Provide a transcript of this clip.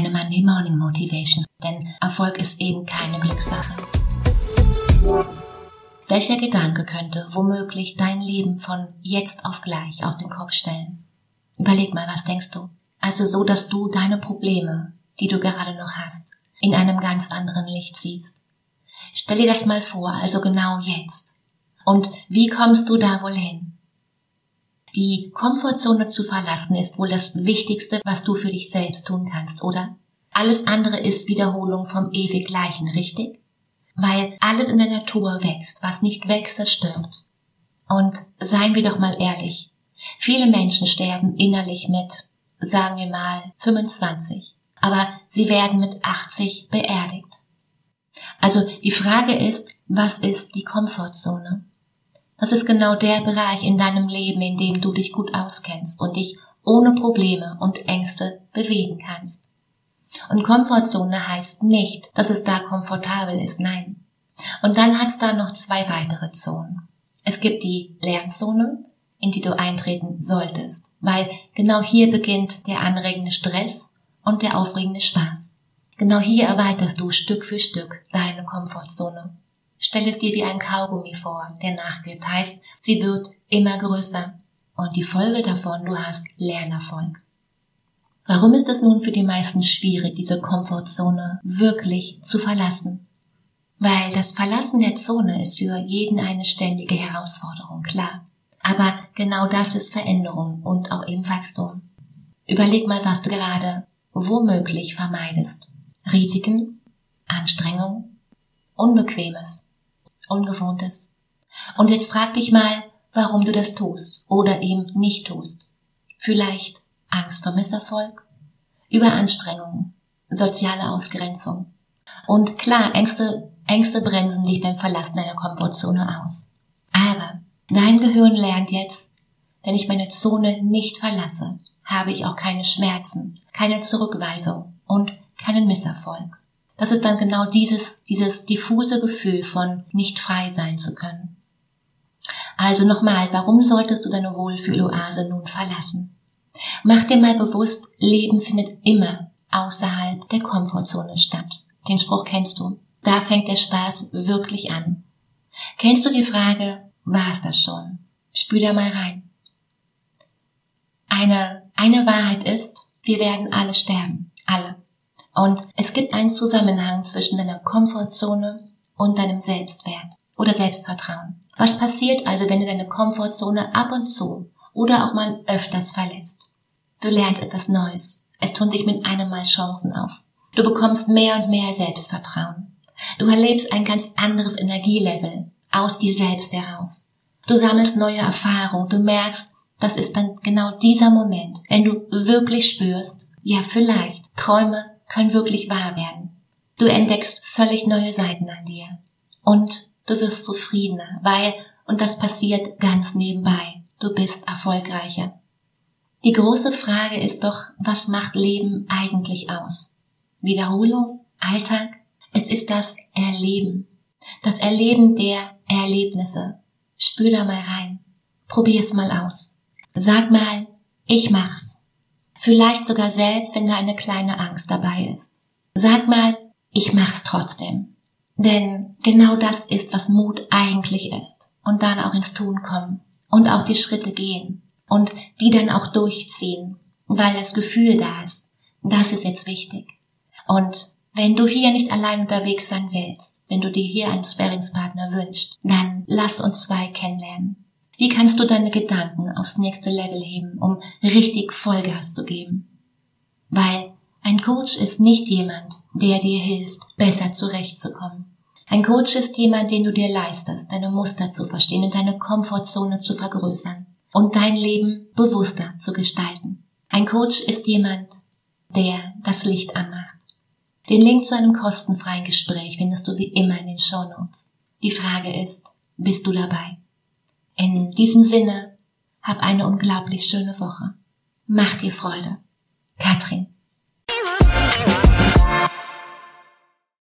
deine Monday Morning Motivation, denn Erfolg ist eben keine Glückssache. Welcher Gedanke könnte womöglich dein Leben von jetzt auf gleich auf den Kopf stellen? Überleg mal, was denkst du? Also so, dass du deine Probleme, die du gerade noch hast, in einem ganz anderen Licht siehst. Stell dir das mal vor, also genau jetzt. Und wie kommst du da wohl hin? Die Komfortzone zu verlassen ist wohl das Wichtigste, was du für dich selbst tun kannst, oder? Alles andere ist Wiederholung vom ewig Gleichen, richtig? weil alles in der Natur wächst. Was nicht wächst, das stirbt. Und seien wir doch mal ehrlich. Viele Menschen sterben innerlich mit, sagen wir mal, 25. Aber sie werden mit 80 beerdigt. Also die Frage ist, was ist die Komfortzone? Das ist genau der Bereich in deinem Leben, in dem du dich gut auskennst und dich ohne Probleme und Ängste bewegen kannst. Und Komfortzone heißt nicht, dass es da komfortabel ist, nein. Und dann hat es da noch zwei weitere Zonen. Es gibt die Lernzone, in die du eintreten solltest, weil genau hier beginnt der anregende Stress und der aufregende Spaß. Genau hier erweiterst du Stück für Stück deine Komfortzone. Stell es dir wie ein Kaugummi vor, der nachgibt, heißt, sie wird immer größer. Und die Folge davon, du hast Lernerfolg. Warum ist es nun für die meisten schwierig, diese Komfortzone wirklich zu verlassen? Weil das Verlassen der Zone ist für jeden eine ständige Herausforderung, klar. Aber genau das ist Veränderung und auch eben Wachstum. Überleg mal, was du gerade womöglich vermeidest. Risiken, Anstrengung, Unbequemes, Ungewohntes. Und jetzt frag dich mal, warum du das tust oder eben nicht tust. Vielleicht Angst vor Misserfolg, Überanstrengung, soziale Ausgrenzung. Und klar, Ängste, Ängste bremsen dich beim Verlassen deiner Komfortzone aus. Aber dein Gehirn lernt jetzt, wenn ich meine Zone nicht verlasse, habe ich auch keine Schmerzen, keine Zurückweisung und keinen Misserfolg. Das ist dann genau dieses, dieses diffuse Gefühl von nicht frei sein zu können. Also nochmal, warum solltest du deine Wohlfühloase nun verlassen? Mach dir mal bewusst, Leben findet immer außerhalb der Komfortzone statt. Den Spruch kennst du. Da fängt der Spaß wirklich an. Kennst du die Frage, war's das schon? Spür da mal rein. Eine, eine Wahrheit ist, wir werden alle sterben. Alle. Und es gibt einen Zusammenhang zwischen deiner Komfortzone und deinem Selbstwert oder Selbstvertrauen. Was passiert also, wenn du deine Komfortzone ab und zu oder auch mal öfters verlässt? Du lernst etwas Neues. Es tun sich mit einem Mal Chancen auf. Du bekommst mehr und mehr Selbstvertrauen. Du erlebst ein ganz anderes Energielevel aus dir selbst heraus. Du sammelst neue Erfahrungen. Du merkst, das ist dann genau dieser Moment, wenn du wirklich spürst, ja vielleicht, Träume können wirklich wahr werden. Du entdeckst völlig neue Seiten an dir. Und du wirst zufriedener, weil, und das passiert ganz nebenbei, du bist erfolgreicher. Die große Frage ist doch, was macht Leben eigentlich aus? Wiederholung? Alltag? Es ist das Erleben. Das Erleben der Erlebnisse. Spür da mal rein. Probier's mal aus. Sag mal, ich mach's. Vielleicht sogar selbst, wenn da eine kleine Angst dabei ist. Sag mal, ich mach's trotzdem. Denn genau das ist, was Mut eigentlich ist. Und dann auch ins Tun kommen. Und auch die Schritte gehen und die dann auch durchziehen, weil das Gefühl da ist. Das ist jetzt wichtig. Und wenn du hier nicht allein unterwegs sein willst, wenn du dir hier einen Sparringspartner wünschst, dann lass uns zwei kennenlernen. Wie kannst du deine Gedanken aufs nächste Level heben, um richtig Vollgas zu geben? Weil ein Coach ist nicht jemand, der dir hilft, besser zurechtzukommen. Ein Coach ist jemand, den du dir leistest, deine Muster zu verstehen und deine Komfortzone zu vergrößern und dein Leben bewusster zu gestalten. Ein Coach ist jemand, der das Licht anmacht. Den Link zu einem kostenfreien Gespräch findest du wie immer in den Show Notes. Die Frage ist, bist du dabei? In diesem Sinne, hab eine unglaublich schöne Woche. Mach dir Freude. Katrin.